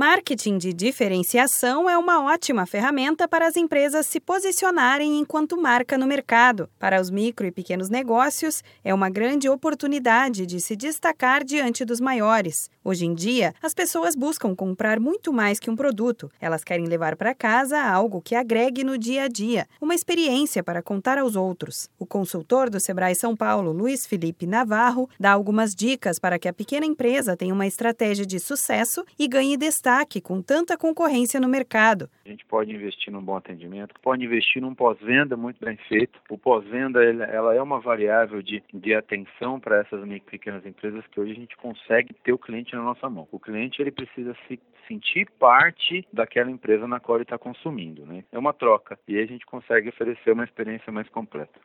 Marketing de diferenciação é uma ótima ferramenta para as empresas se posicionarem enquanto marca no mercado. Para os micro e pequenos negócios, é uma grande oportunidade de se destacar diante dos maiores. Hoje em dia, as pessoas buscam comprar muito mais que um produto. Elas querem levar para casa algo que agregue no dia a dia, uma experiência para contar aos outros. O consultor do Sebrae São Paulo, Luiz Felipe Navarro, dá algumas dicas para que a pequena empresa tenha uma estratégia de sucesso e ganhe destaque destaque com tanta concorrência no mercado. A gente pode investir num bom atendimento, pode investir num pós-venda muito bem feito. O pós-venda ela é uma variável de, de atenção para essas pequenas empresas que hoje a gente consegue ter o cliente na nossa mão. O cliente ele precisa se sentir parte daquela empresa na qual ele está consumindo. Né? É uma troca e aí a gente consegue oferecer uma experiência mais completa.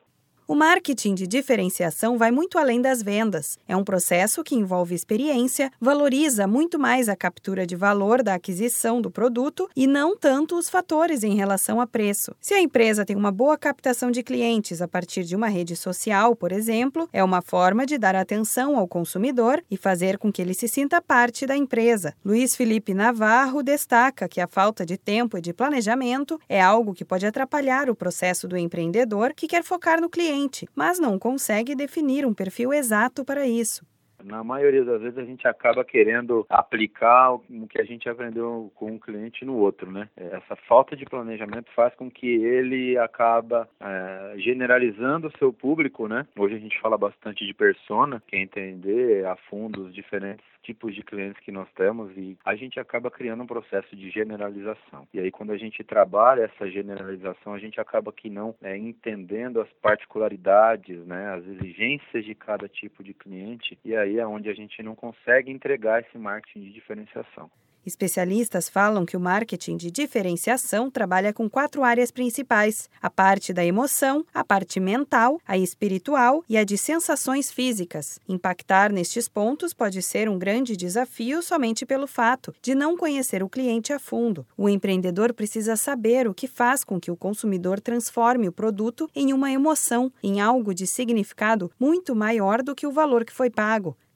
O marketing de diferenciação vai muito além das vendas. É um processo que envolve experiência, valoriza muito mais a captura de valor da aquisição do produto e não tanto os fatores em relação a preço. Se a empresa tem uma boa captação de clientes a partir de uma rede social, por exemplo, é uma forma de dar atenção ao consumidor e fazer com que ele se sinta parte da empresa. Luiz Felipe Navarro destaca que a falta de tempo e de planejamento é algo que pode atrapalhar o processo do empreendedor que quer focar no cliente cliente, mas não consegue definir um perfil exato para isso. Na maioria das vezes a gente acaba querendo aplicar o que a gente aprendeu com um cliente no outro, né? Essa falta de planejamento faz com que ele acaba é, generalizando o seu público, né? Hoje a gente fala bastante de persona, quer entender a fundo os diferentes tipos de clientes que nós temos e a gente acaba criando um processo de generalização. E aí quando a gente trabalha essa generalização, a gente acaba que não é, entendendo as particularidades, né, as exigências de cada tipo de cliente e aí é onde a gente não consegue entregar esse marketing de diferenciação. Especialistas falam que o marketing de diferenciação trabalha com quatro áreas principais: a parte da emoção, a parte mental, a espiritual e a de sensações físicas. Impactar nestes pontos pode ser um grande desafio somente pelo fato de não conhecer o cliente a fundo. O empreendedor precisa saber o que faz com que o consumidor transforme o produto em uma emoção, em algo de significado muito maior do que o valor que foi pago.